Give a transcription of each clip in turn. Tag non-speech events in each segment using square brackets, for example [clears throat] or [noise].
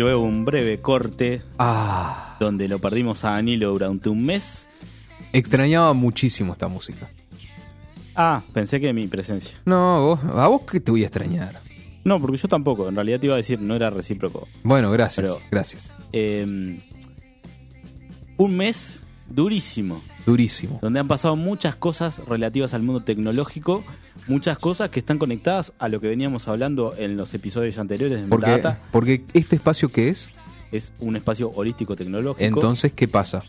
Luego un breve corte Ah, donde lo perdimos a Danilo durante un mes. extrañaba muchísimo esta música. Ah, pensé que mi presencia. No, vos, a vos que te voy a extrañar. No, porque yo tampoco. En realidad te iba a decir, no era recíproco. Bueno, gracias, Pero- gracias. Eh, un mes durísimo, Durísimo. donde han pasado muchas cosas relativas al mundo tecnológico, muchas cosas que están conectadas a lo que veníamos hablando en los episodios anteriores de Porque, Metadata. porque este espacio que es, Es un espacio holístico tecnológico. entonces, ¿qué pasa?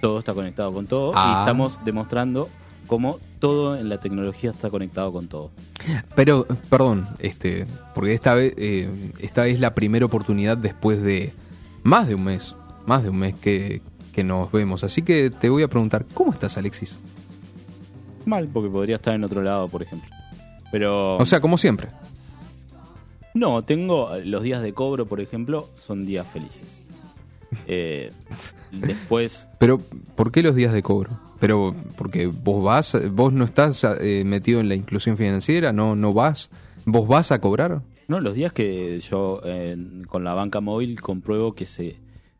todo está conectado con todo y Ah. estamos demostrando cómo todo en la tecnología está conectado con todo. Pero, perdón, este, porque esta vez, eh, esta es la primera oportunidad después de más de un mes, más de un mes que, que nos vemos. Así que te voy a preguntar, ¿cómo estás, Alexis? Mal, porque podría estar en otro lado, por ejemplo. Pero O sea, como siempre. no, tengo los días de cobro, por ejemplo, son días felices. [laughs] Eh, después, Pero, ¿por qué los días de cobro? Pero, porque vos vas, vos no estás eh, metido en la inclusión financiera, no, no vas, vos vas a cobrar. no, los días que yo eh, con la banca móvil compruebo que se,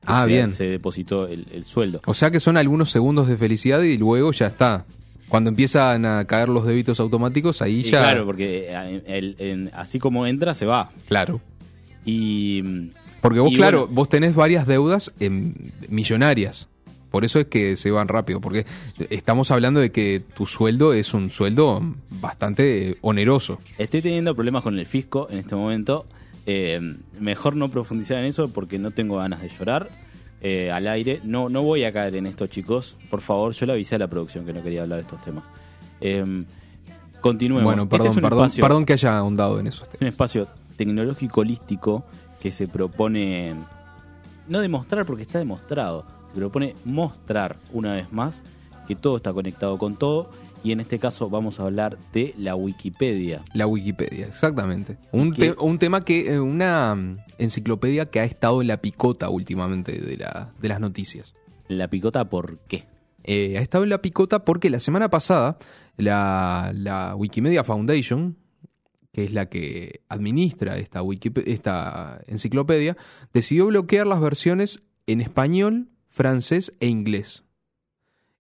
Ah, bien. se depositó el, el sueldo. O sea que son algunos segundos de felicidad y luego ya está. Cuando empiezan a caer los débitos automáticos, ahí Y ya. claro, porque eh, el- en- así como entra, se va. Claro. Y mm, Porque vos, Y claro, bueno. vos tenés varias deudas em, millonarias. Por eso es que se van rápido. Porque estamos hablando de que tu sueldo es un sueldo bastante eh, oneroso. Estoy teniendo problemas con el fisco en este momento. Eh, mejor no profundizar en eso porque no tengo ganas de llorar eh, al aire. No, no voy a caer en esto, chicos. Por favor, yo le avisé a la producción que no quería hablar de estos temas. Eh, continuemos. Bueno, Este perdón, es un perdón, espacio, perdón que haya ahondado en esos es temas. un espacio tecnológico holístico que se propone no demostrar porque está demostrado. Se propone mostrar una vez más que todo está conectado con todo. Y en este caso vamos a hablar de la Wikipedia. La Wikipedia, exactamente. Un, un tema que, eh, una mm, enciclopedia que ha estado en la picota últimamente de, la, de las noticias. La picota, ¿por qué? Eh, ha estado en la picota porque la semana pasada la, la Wikimedia Foundation, que es la que administra esta, esta enciclopedia, decidió bloquear las versiones en español, francés e inglés.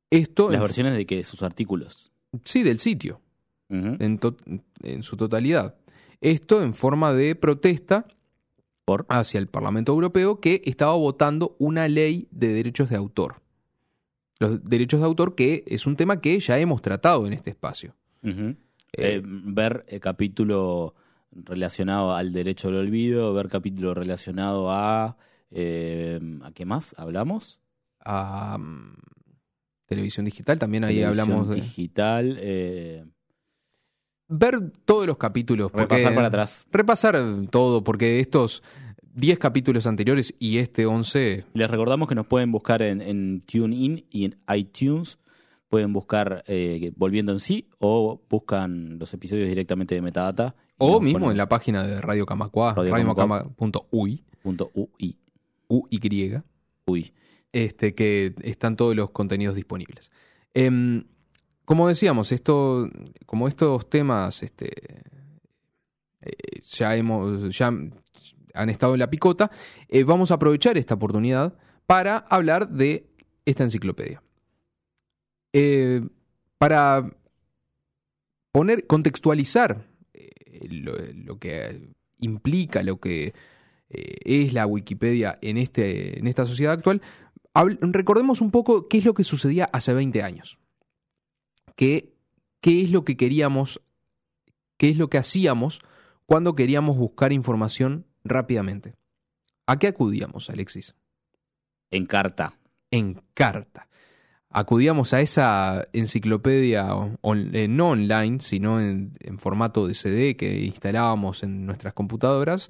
Esto, Las versiones de que sus artículos. Sí, del sitio, en, su totalidad. Esto en forma de protesta Por hacia el Parlamento Europeo que estaba votando una ley de derechos de autor. Los derechos de autor que es un tema que ya hemos tratado en este espacio. Eh, Eh, ver el capítulo relacionado al derecho al olvido, ver capítulo relacionado a... eh, ¿A qué más hablamos? a mm, televisión digital, también ahí Televisión hablamos de Digital. eh, ver todos los capítulos. repasar para atrás. Repasar todo, porque estos 10 capítulos anteriores y este 11, Les recordamos que nos pueden buscar en, en TuneIn y en iTunes. Pueden buscar eh, Volviendo en sí o buscan los episodios directamente de Metadata. o mismo ponen en la página de Radio Camacua, Radio Este, que están todos los contenidos disponibles. Em, como decíamos, esto, como estos temas este, eh, ya, hemos, ya han estado en la picota, eh, vamos a aprovechar esta oportunidad para hablar de esta enciclopedia. Eh, para poner, contextualizar lo, lo que implica, lo que es la Wikipedia en, este, en esta sociedad actual, recordemos un poco qué es lo que sucedía hace 20 años. Qué, qué es lo que queríamos, qué es lo que hacíamos cuando queríamos buscar información rápidamente. ¿A qué acudíamos, Alexis? En carta. En carta. Acudíamos a esa enciclopedia eh, no online, sino en, formato de CD que instalábamos en nuestras computadoras.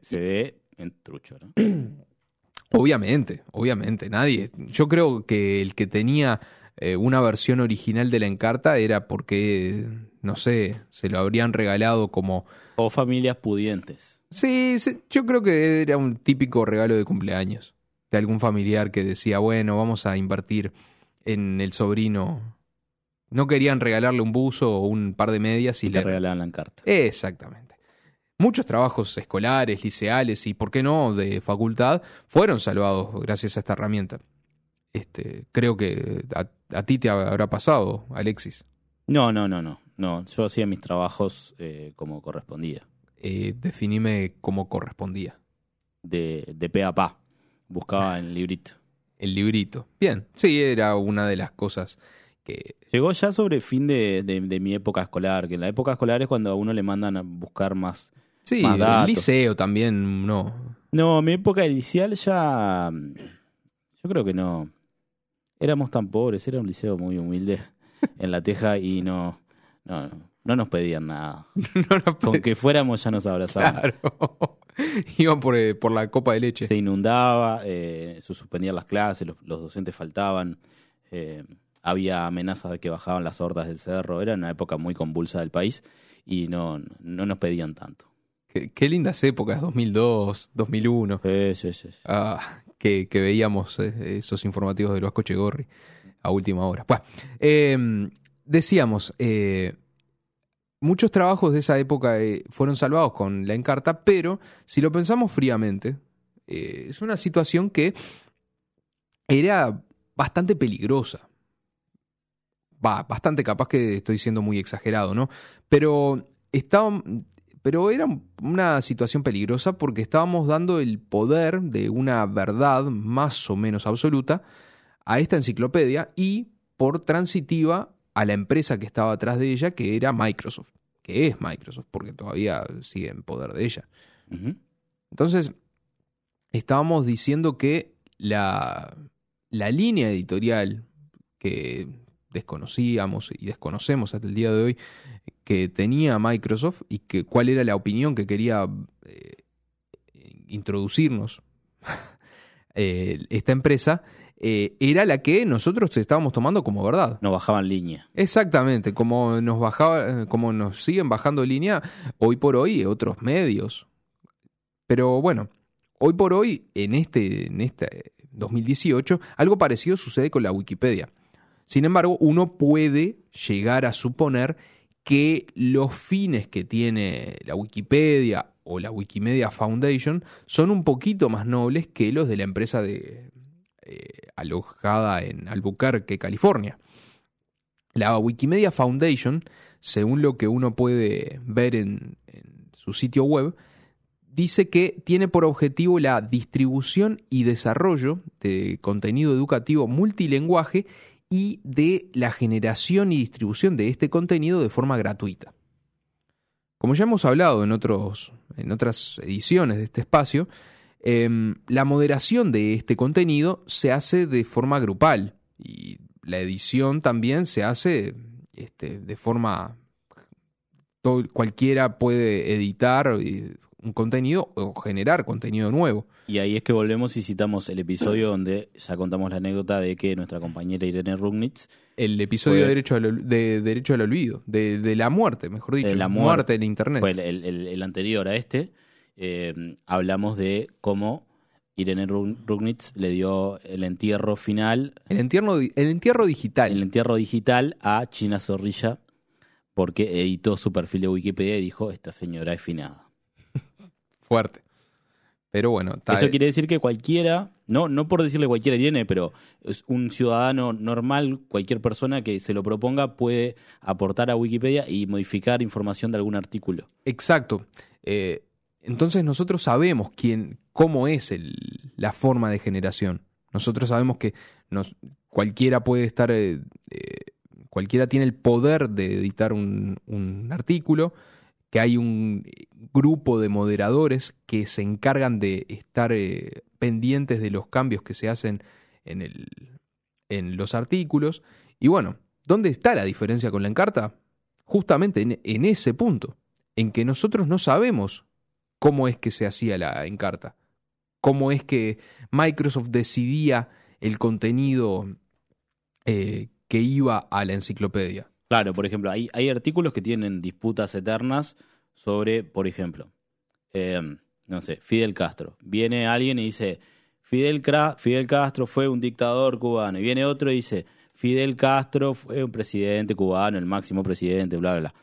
CD en trucho, ¿no? [clears throat] Obviamente, obviamente, nadie. Yo creo que el que tenía eh, una versión original de la Encarta era porque, no sé, se lo habrían regalado como... O familias pudientes. Sí, yo creo que era un típico regalo de cumpleaños de algún familiar que decía, bueno, vamos a invertir en el sobrino. No querían regalarle un buzo o un par de medias y, le regalaban la Encarta. Exactamente. Muchos trabajos escolares, liceales y, ¿por qué no?, de facultad fueron salvados gracias a esta herramienta. Este, creo que a, ti te habrá pasado, Alexis. No, no, no, no. No, yo hacía mis trabajos eh, como correspondía. Eh, definime cómo correspondía. De, de pe a pa. Buscaba el librito. El librito. Bien, sí, era una de las cosas que... Llegó ya sobre fin de, de, mi época escolar, que en la época escolar es cuando a uno le mandan a buscar más... Sí, el liceo también, no. No, mi época inicial ya... Yo creo que no éramos tan pobres, era un liceo muy humilde [laughs] en La Teja y no, no, no nos pedían nada. [laughs] no Con que fuéramos ya nos abrazaban. Claro. [laughs] Iban por, eh, por, la copa de leche. Se inundaba, eh, se suspendían las clases, los, docentes faltaban, eh, había amenazas de que bajaban las hordas del cerro. Era una época muy convulsa del país y no, no nos pedían tanto. Qué, lindas épocas, 2002, 2001. Sí, sí, sí. Ah, que, veíamos eh, esos informativos de Vasco Chegorri a última hora. Bueno, em, decíamos, eh, muchos trabajos de esa época eh, fueron salvados con la Encarta, pero si lo pensamos fríamente, es una situación que era bastante peligrosa. Va, bastante capaz que estoy siendo muy exagerado, ¿no? Pero estaba, pero era una situación peligrosa porque estábamos dando el poder de una verdad más o menos absoluta a esta enciclopedia y por transitiva a la empresa que estaba atrás de ella, que era Microsoft, que es Microsoft, porque todavía sigue en poder de ella. Entonces, estábamos diciendo que la, la línea editorial que desconocíamos y desconocemos hasta el día de hoy que tenía Microsoft y que, cuál era la opinión que quería eh, introducirnos [laughs] eh, esta empresa, eh, era la que nosotros estábamos tomando como verdad. Nos bajaban línea. Exactamente, como nos bajaba, como nos siguen bajando línea hoy por hoy otros medios. Pero bueno, hoy por hoy, en este, en este 2018, algo parecido sucede con la Wikipedia. Sin embargo, uno puede llegar a suponer que los fines que tiene la Wikipedia o la Wikimedia Foundation son un poquito más nobles que los de la empresa de, eh, alojada en Albuquerque, California. La Wikimedia Foundation, según lo que uno puede ver en su sitio web, dice que tiene por objetivo la distribución y desarrollo de contenido educativo multilingüe y de la generación y distribución de este contenido de forma gratuita. Como ya hemos hablado en, otros, en otras ediciones de este espacio, em, la moderación de este contenido se hace de forma grupal y la edición también se hace este, de forma... cualquiera puede editar un contenido o generar contenido nuevo. Y ahí es que volvemos y citamos el episodio donde ya contamos la anécdota de que nuestra compañera Irene Rugnitz. El episodio de, derecho al, de Derecho al Olvido, de, la muerte, mejor dicho. De la muerte, en Internet. Fue el, anterior a este. Eh, hablamos de cómo Irene Rugnitz le dio el entierro final. El entierro, el entierro digital. El entierro digital a China Zorrilla porque editó su perfil de Wikipedia y dijo: Esta señora es finada. Fuerte. Pero bueno, eso quiere decir que cualquiera, no, no por decirle cualquiera viene, pero es un ciudadano normal, cualquier persona que se lo proponga puede aportar a Wikipedia y modificar información de algún artículo. Exacto. Eh, entonces nosotros sabemos quién, cómo es el, la forma de generación. Nosotros sabemos que nos, cualquiera puede estar, eh, eh, cualquiera tiene el poder de editar un, un artículo que hay un grupo de moderadores que se encargan de estar eh, pendientes de los cambios que se hacen en, el, en los artículos. Y bueno, ¿dónde está la diferencia con la encarta? Justamente en, en ese punto, en que nosotros no sabemos cómo es que se hacía la encarta, cómo es que Microsoft decidía el contenido eh, que iba a la enciclopedia. Claro, por ejemplo, hay, hay artículos que tienen disputas eternas sobre, por ejemplo, eh, no sé, Fidel Castro. Viene alguien y dice, Fidel, Fidel Castro fue un dictador cubano. Y viene otro y dice, Fidel Castro fue un presidente cubano, el máximo presidente, bla, bla, bla.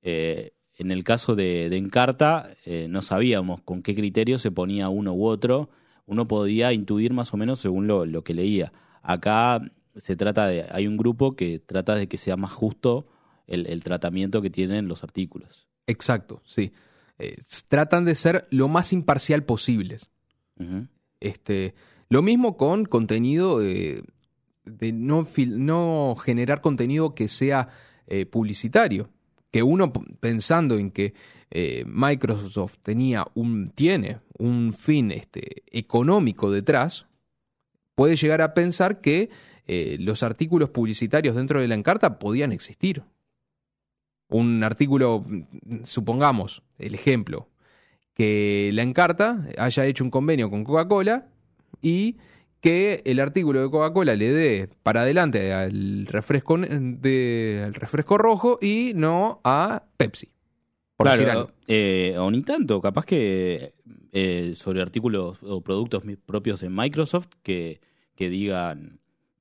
Eh, en el caso de, Encarta, eh, no sabíamos con qué criterio se ponía uno u otro. Uno podía intuir más o menos según lo, lo que leía. Acá se trata de, hay un grupo que trata de que sea más justo el, tratamiento que tienen los artículos. Exacto, sí. Eh, tratan de ser lo más imparcial posibles. este, lo mismo con contenido de, no, no, generar contenido que sea eh, publicitario que uno pensando en que eh, Microsoft tenía un, tiene un fin este, económico detrás, puede llegar a pensar que eh, los artículos publicitarios dentro de la encarta podían existir. Un artículo, supongamos, el ejemplo, que la encarta haya hecho un convenio con Coca-Cola y que el artículo de Coca-Cola le dé para adelante al refresco, de, refresco rojo y no a Pepsi. Por claro, eh, o ni tanto, capaz que eh, sobre artículos o productos propios de Microsoft que, que digan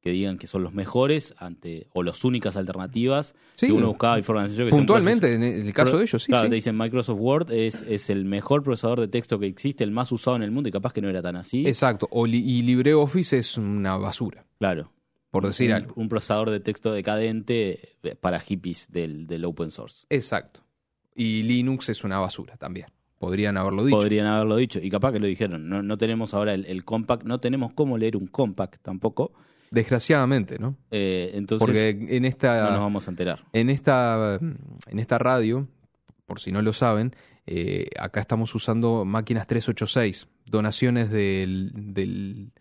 que digan que son los mejores ante o las únicas alternativas sí, que uno buscaba información. Puntualmente, en el caso de ellos, sí. Claro, te dicen Microsoft Word es, es el mejor procesador de texto que existe, el más usado en el mundo y capaz que no era tan así. Exacto, o y LibreOffice es una basura. Claro. Por decir un, algo. Un procesador de texto decadente eh, para hippies del, del open source. Exacto. Y Linux es una basura también. Podrían haberlo dicho. Podrían haberlo dicho. Y capaz que lo dijeron. No, no tenemos ahora el, el compact, no tenemos cómo leer un compact tampoco. Desgraciadamente, ¿no? Eh, entonces, Porque en esta, no nos vamos a enterar. En esta, en esta radio, por si no lo saben, eh, acá estamos usando máquinas 386, donaciones del, del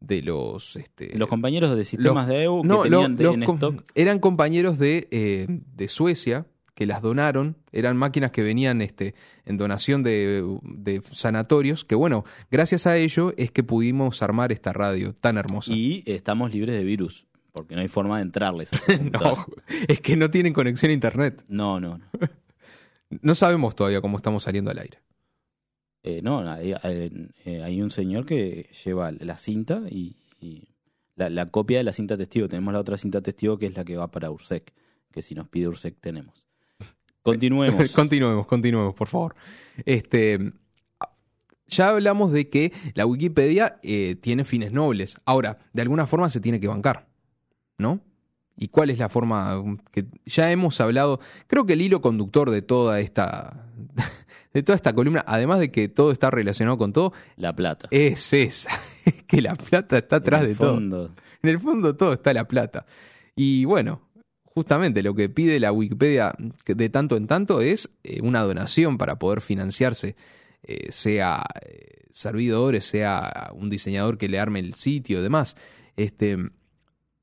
de los este, los compañeros de sistemas de EU que tenían en stock. eran compañeros de, eh, de Suecia que las donaron, eran máquinas que venían este, en donación de, sanatorios, que bueno, gracias a ello es que pudimos armar esta radio tan hermosa. Y estamos libres de virus, porque no hay forma de entrarles. [laughs] no, es que no tienen conexión a internet. No, no. No, [laughs] sabemos todavía cómo estamos saliendo al aire. Eh, no, eh, hay, un señor que lleva la cinta y, la, la, copia de la cinta testigo. Tenemos la otra cinta testigo que es la que va para URSEC, que si nos pide URSEC tenemos. Continuemos. [laughs] continuemos, continuemos, por favor. Este, ya hablamos de que la Wikipedia eh, tiene fines nobles. Ahora, de alguna forma se tiene que bancar, ¿no? ¿Y cuál es la forma que ya hemos hablado? Creo que el hilo conductor de toda esta [laughs] de toda esta columna, además de que todo está relacionado con todo, la plata. Es esa, [laughs] que la plata está atrás de todo. En el fondo todo está la plata. Y bueno, justamente lo que pide la Wikipedia de tanto en tanto es eh, una donación para poder financiarse, eh, sea eh, servidores, sea un diseñador que le arme el sitio y demás. Este,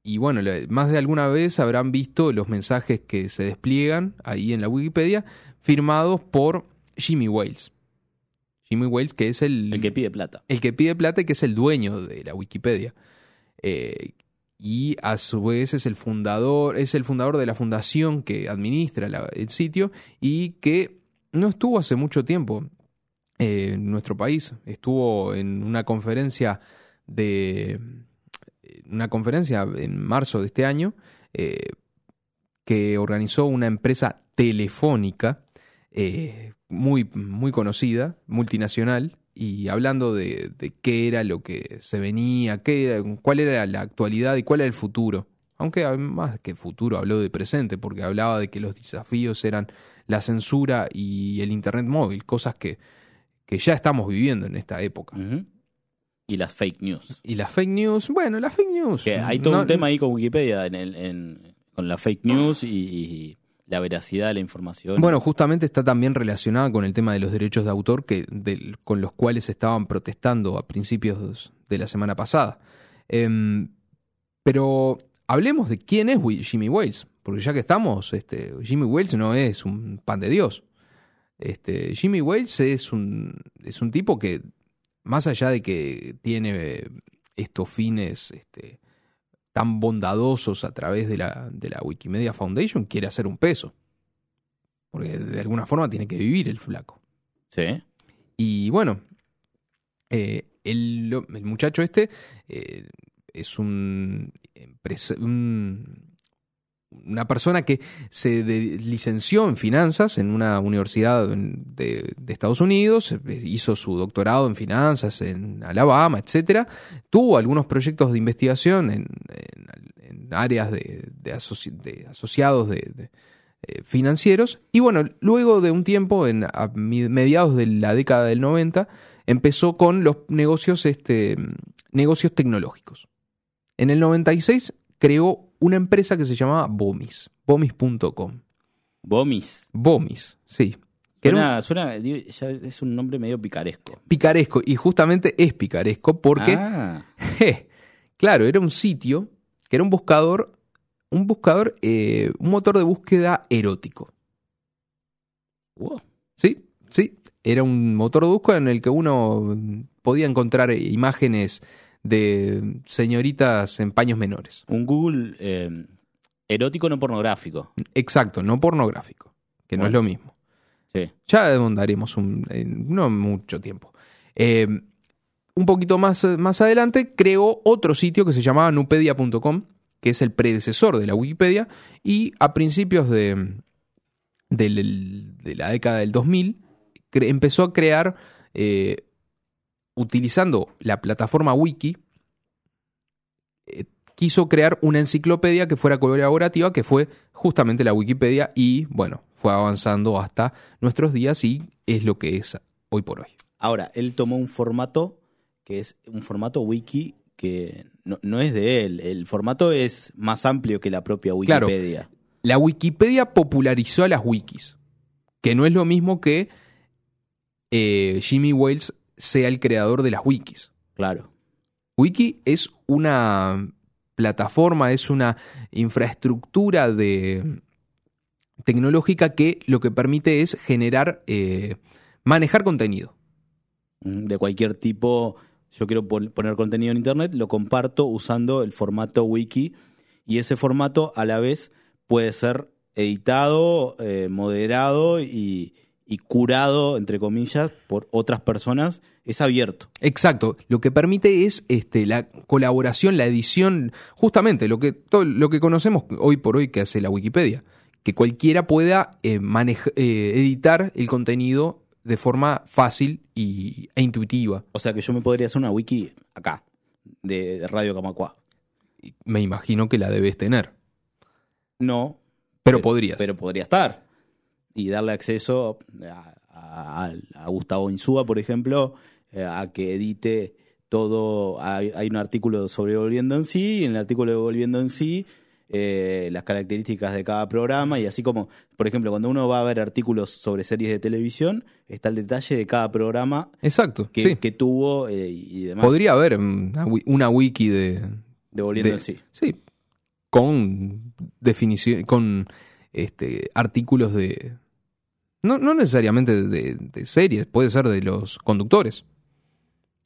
y bueno, más de alguna vez habrán visto los mensajes que se despliegan ahí en la Wikipedia firmados por Jimmy Wales. Jimmy Wales, que es el... El que pide plata. El que pide plata y que es el dueño de la Wikipedia y a su vez es el fundador, es el fundador de la fundación que administra el sitio y que no estuvo hace mucho tiempo en nuestro país. Estuvo en una conferencia de una conferencia en marzo de este año eh, que organizó una empresa telefónica eh, muy, muy conocida, multinacional, y hablando de, qué era lo que se venía, qué era, cuál era la actualidad y cuál era el futuro. Aunque más que futuro habló de presente, porque hablaba de que los desafíos eran la censura y el Internet móvil, cosas que, que ya estamos viviendo en esta época. Y las fake news. Y las fake news, bueno, las fake news. hay todo un tema ahí con Wikipedia en el, en, con la fake news y la veracidad de la información. Bueno, justamente está también relacionada con el tema de los derechos de autor que, con los cuales estaban protestando a principios de la semana pasada. Em, pero hablemos de quién es Jimmy Wales, porque ya que estamos, este, Jimmy Wales no es un pan de Dios. Este, Jimmy Wales es un, es un tipo que, más allá de que tiene estos fines este, tan bondadosos a través de la, de la Wikimedia Foundation, quiere hacer un peso. Porque de alguna forma tiene que vivir el flaco. Sí. Y bueno, eh, el, el muchacho este eh, es un- una persona que se licenció en finanzas en una universidad de, Estados Unidos, eh, hizo su doctorado en finanzas en Alabama, etcétera. Tuvo algunos proyectos de investigación en, áreas de, de asoci- de asociados de- eh, financieros. Y bueno, luego de un tiempo, en, a mediados de la década del 90, empezó con los negocios, este, negocios tecnológicos. En el 96 creó una empresa que se llamaba Bomis, bomis.com. Bomis. Bomis, sí. Suena, suena- digo, ya es un nombre medio picaresco. picaresco, y justamente es picaresco porque, Ah, [laughs] je, claro, era un sitio que era un buscador, un buscador, eh, un motor de búsqueda erótico. wow. Sí, sí. Era un motor de búsqueda en el que uno podía encontrar imágenes de señoritas en paños menores. Un Google eh, erótico no pornográfico. Exacto, no pornográfico, que no es lo mismo. Sí. Ya andaremos un, no mucho tiempo. Eh, un poquito más, más adelante creó otro sitio que se llamaba nupedia.com, que es el predecesor de la Wikipedia, y a principios de, del- de la década del 2000 cre- empezó a crear, eh, utilizando la plataforma Wiki, eh, quiso crear una enciclopedia que fuera colaborativa, que fue justamente la Wikipedia, y bueno, fue avanzando hasta nuestros días y es lo que es hoy por hoy. Ahora, él tomó un formato que es un formato wiki que no, no es de él. El formato es más amplio que la propia Claro. Wikipedia. La Wikipedia popularizó a las wikis, que no es lo mismo que eh, Jimmy Wales sea el creador de las wikis. Claro. Wiki es una plataforma, es una infraestructura de tecnológica que lo que permite es generar, eh, manejar contenido. Mm, De cualquier tipo, yo quiero pon- poner contenido en Internet, lo comparto usando el formato wiki y ese formato a la vez puede ser editado, eh, moderado y, y curado, entre comillas, por otras personas. Es abierto. Exacto, lo que permite es este, la colaboración, la edición, justamente lo que, todo lo que conocemos hoy por hoy que hace la Wikipedia, que cualquiera pueda eh, eh, editar el contenido de forma fácil y, e intuitiva. O sea que yo me podría hacer una wiki acá, de, de Radio Camacua. Me imagino que la debes tener, No, pero podrías. Pero podría estar. Y darle acceso a, a- a Gustavo Insúa, por ejemplo, eh, a que edite todo. Hay, hay un artículo sobre Volviendo en sí, y en el artículo de Volviendo en sí, eh, las características de cada programa, y así como, por ejemplo, cuando uno va a ver artículos sobre series de televisión, está el detalle de cada programa Exacto, que, sí. que tuvo eh, y demás. Podría haber una, wi- una wiki de, de Volviendo de- en sí. Sí, con definición, con este, artículos de... No, no necesariamente de, de series, puede ser de los conductores.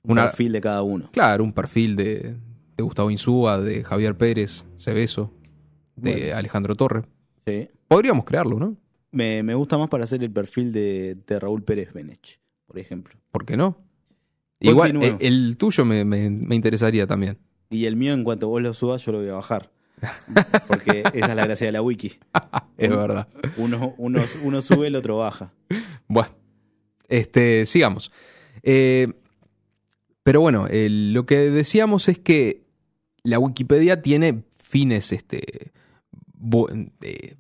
Un perfil de cada uno. claro, un perfil de, de Gustavo Insúa, de Javier Pérez, Cebeso, de Bueno. Alejandro Torre. Sí. Podríamos crearlo, ¿no? Me, me gusta más para hacer el perfil de, de Raúl Pérez Benech, por ejemplo. ¿Por qué no? Igual, eh, el tuyo me, me- me interesaría también. Y el mío, en cuanto vos lo subas, yo lo voy a bajar. Porque esa es la gracia de la wiki. [laughs] Es verdad. Uno, uno, uno sube, el otro baja. Bueno, este, sigamos. Eh, pero bueno, el- lo que decíamos es que la Wikipedia tiene fines este, bo- eh,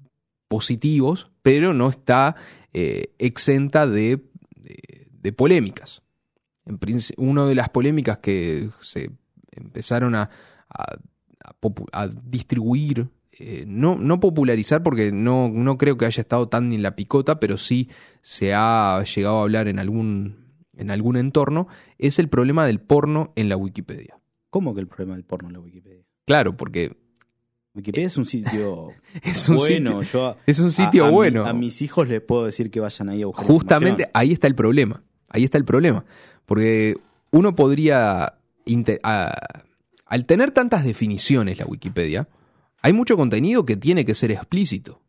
positivos, pero no está eh, exenta de, de- de polémicas. En una de las polémicas que se empezaron a, a- a distribuir eh, no, no popularizar porque no, no creo que haya estado tan en la picota, pero sí se ha llegado a hablar en algún, en algún entorno, es el problema del porno en la Wikipedia. ¿Cómo que el problema del porno en la Wikipedia? Claro, porque Wikipedia es un sitio [laughs] es un bueno. sitio, Yo a- es un sitio a bueno. a mis hijos les puedo decir que vayan ahí a buscar Justamente ahí está el problema. Ahí está el problema. Porque uno podría. a- al tener tantas definiciones la Wikipedia, hay mucho contenido que tiene que ser explícito.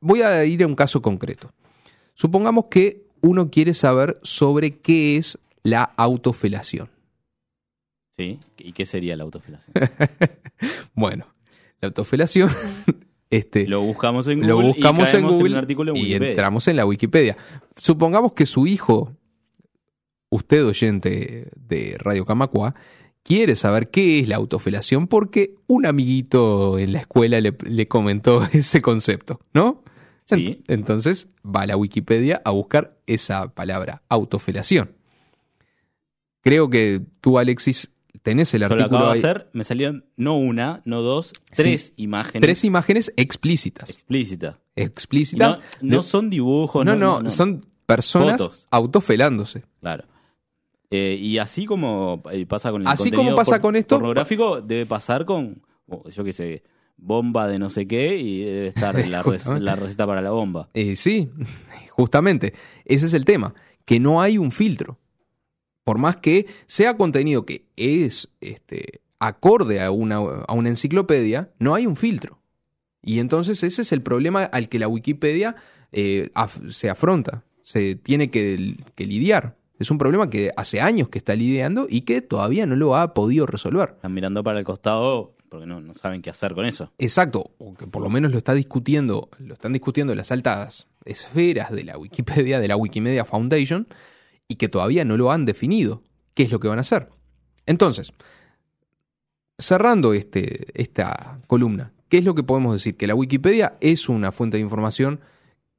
Voy a ir a un caso concreto. Supongamos que uno quiere saber sobre qué es la autofelación. Sí. ¿Y qué sería la autofelación? [laughs] Bueno, la autofelación. [laughs] Este, Lo buscamos en Google. lo buscamos y en Google un artículo en y entramos en la Wikipedia. Supongamos que su hijo, usted oyente de Radio Camacua, quiere saber qué es la autofelación porque un amiguito en la escuela le, le comentó [laughs] ese concepto, ¿no? Sí. Ent- Entonces va a la Wikipedia a buscar esa palabra, autofelación. Creo que tú, Alexis, tenés el Yo lo artículo acabo de hacer, me salieron no una, no dos, tres imágenes. Tres imágenes explícitas. Y Explícitas. No, no son dibujos. no, no, son personas Fotos. autofelándose. Claro. Eh, y así como eh, pasa con el Así contenido como pasa por- con esto- pornográfico, debe pasar con, oh, yo qué sé, bomba de no sé qué y debe estar [laughs] la, receta para la bomba. Eh, sí, [laughs] justamente. Ese es el tema. Que no hay un filtro. Por más que sea contenido que es este, acorde a una, a una enciclopedia, no hay un filtro. Y entonces ese es el problema al que la Wikipedia eh, af- se afronta, se tiene que, que lidiar. Es un problema que hace años que está lidiando y que todavía no lo ha podido resolver. Están mirando para el costado porque no, no saben qué hacer con eso. Exacto, o que por lo menos lo está discutiendo, lo están discutiendo las altas esferas de la Wikipedia, de la Wikimedia Foundation, y que todavía no lo han definido. ¿Qué es lo que van a hacer? Entonces, cerrando este, esta columna, ¿qué es lo que podemos decir? Que la Wikipedia es una fuente de información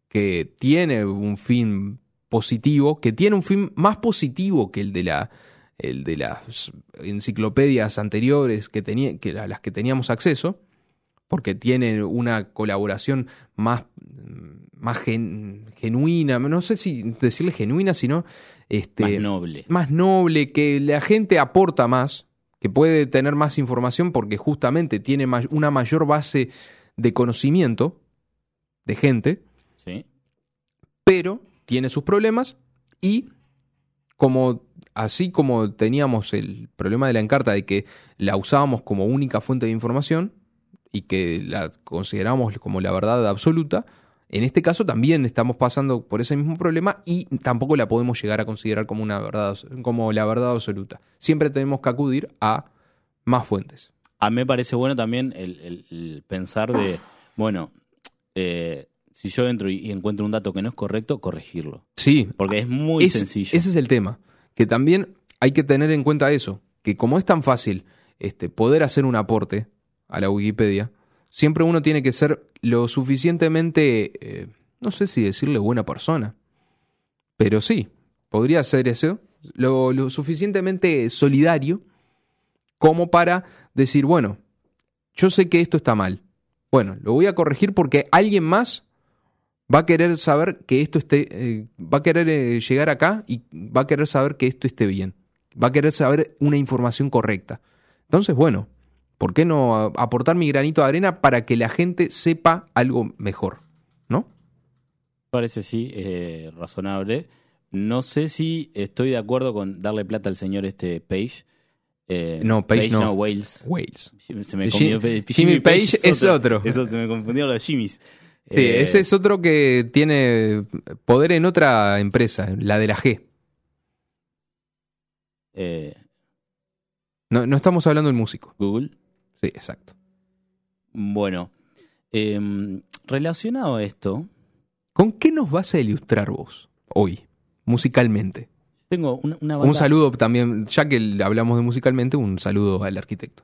que tiene un fin positivo, que tiene un fin más positivo que el de la el de las enciclopedias anteriores que tenía, que a las que teníamos acceso, porque tiene una colaboración más, más gen- genuina, no sé si decirle genuina, sino este, Más noble. más noble, que la gente aporta más, que puede tener más información porque justamente tiene una mayor base de conocimiento de gente, ¿sí? pero tiene sus problemas y como así como teníamos el problema de la encarta de que la usábamos como única fuente de información y que la consideramos como la verdad absoluta, en este caso también estamos pasando por ese mismo problema y tampoco la podemos llegar a considerar como una verdad como la verdad absoluta. Siempre tenemos que acudir a más fuentes. A mí me parece bueno también el, pensar de, bueno, eh, si yo entro y, encuentro un dato que no es correcto, corregirlo. Sí, Porque es muy Es- sencillo. Ese es el tema. Que también hay que tener en cuenta eso. Que como es tan fácil este, poder hacer un aporte a la Wikipedia, siempre uno tiene que ser lo suficientemente, eh, no sé si decirle buena persona, pero sí, podría ser eso, lo, lo suficientemente solidario como para decir, bueno, yo sé que esto está mal. Bueno, lo voy a corregir porque alguien más va a querer saber que esto esté, eh, va a querer eh, llegar acá y va a querer saber que esto esté bien. Va a querer saber una información correcta. Entonces, bueno, ¿por qué no aportar mi granito de arena para que la gente sepa algo mejor? ¿No? parece sí eh, razonable. No sé si estoy de acuerdo con darle plata al señor este Page. Eh, No, Page no. Wales. Wales. Se me Jim- confundió. Jimmy Page es otro. Eso se me confundió los Jimmys. Sí, Eh, ese es otro que tiene poder en otra empresa, la de la G. eh, No, no estamos hablando del músico. Google. Sí, exacto. Bueno, em, relacionado a esto, ¿Con qué nos vas a ilustrar vos hoy, musicalmente? tengo una, una banda Un saludo también, ya que hablamos de musicalmente, un saludo al arquitecto.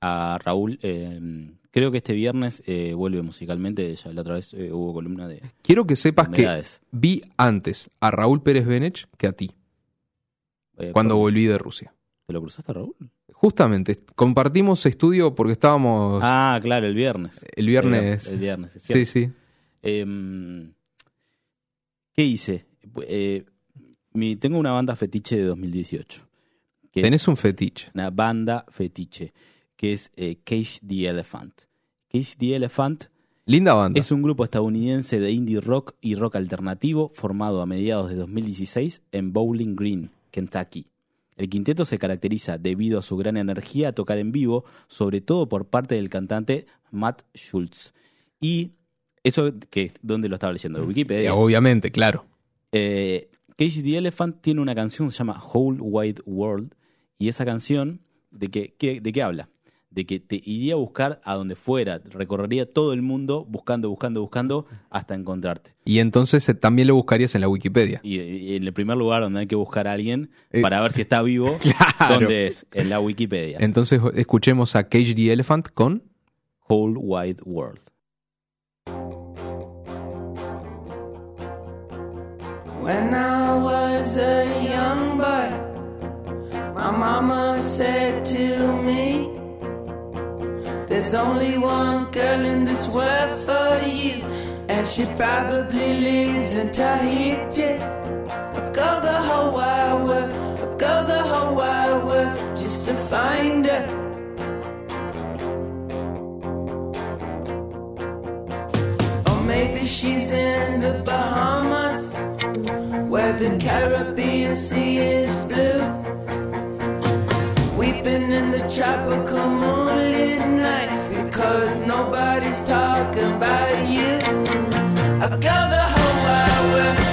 A Raúl. em, creo que este viernes eh, vuelve musicalmente. Ya la otra vez eh, hubo columna de Quiero que sepas que vi antes a Raúl Pérez Benech que a ti, Eh, cuando ¿cómo? volví de Rusia. ¿Te lo cruzaste, Raúl? Justamente, compartimos estudio porque estábamos Ah, claro, el viernes. el viernes. El viernes, es sí, cierto. sí. Em, ¿Qué hice? Mi- tengo una banda fetiche de 2018. Que Tenés un fetiche. una banda fetiche, que es eh, Cage the Elephant. Cage the Elephant Linda banda. es un grupo estadounidense de indie rock y rock alternativo formado a mediados de 2016 en Bowling Green, Kentucky. El quinteto se caracteriza debido a su gran energía a tocar en vivo, sobre todo por parte del cantante Matt Schultz. Y eso, que ¿dónde lo estaba leyendo? ¿De Eh, Wikipedia? obviamente, claro. Eh, Cage the Elephant tiene una canción que se llama Whole Wide World. Y esa canción, ¿de qué- de qué habla? De que te iría a buscar a donde fuera, recorrería todo el mundo buscando, buscando, buscando hasta encontrarte. Y entonces eh, también lo buscarías en la Wikipedia. Y, y en el primer lugar donde hay que buscar a alguien Eh, para ver si está vivo, [laughs] claro. ¿dónde es? En la Wikipedia. Entonces escuchemos a Cage the Elephant con Whole Wide World. When I was a young boy, my mama said to me, There's only one girl in this world for you, and she probably lives in Tahiti. I'll go the whole wide world, I'll go the whole wide world just to find her. Or maybe she's in the Bahamas where the Caribbean Sea is blue. Weeping in the tropical moonlit night because nobody's talking about you. I go the whole wide world,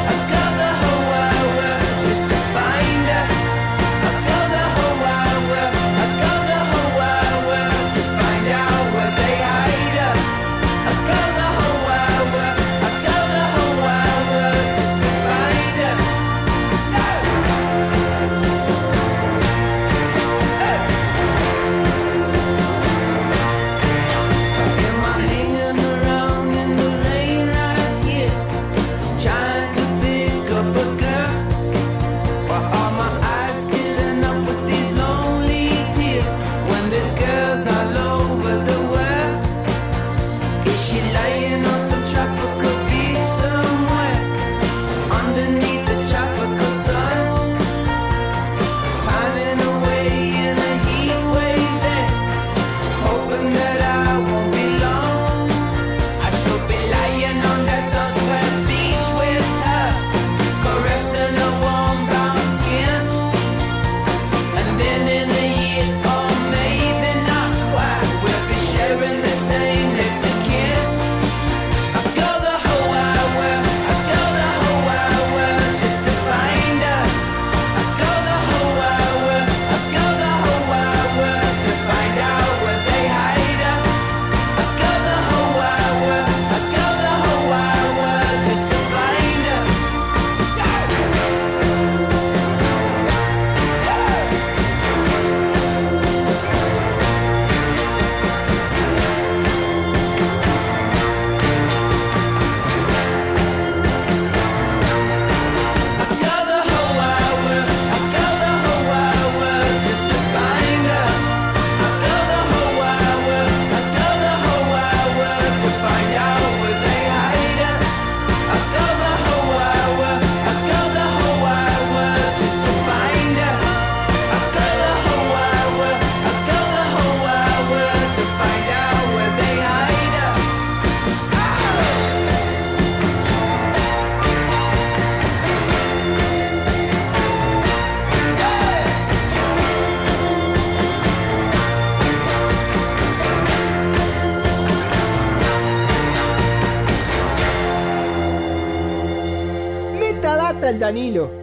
Metadata el Danilo.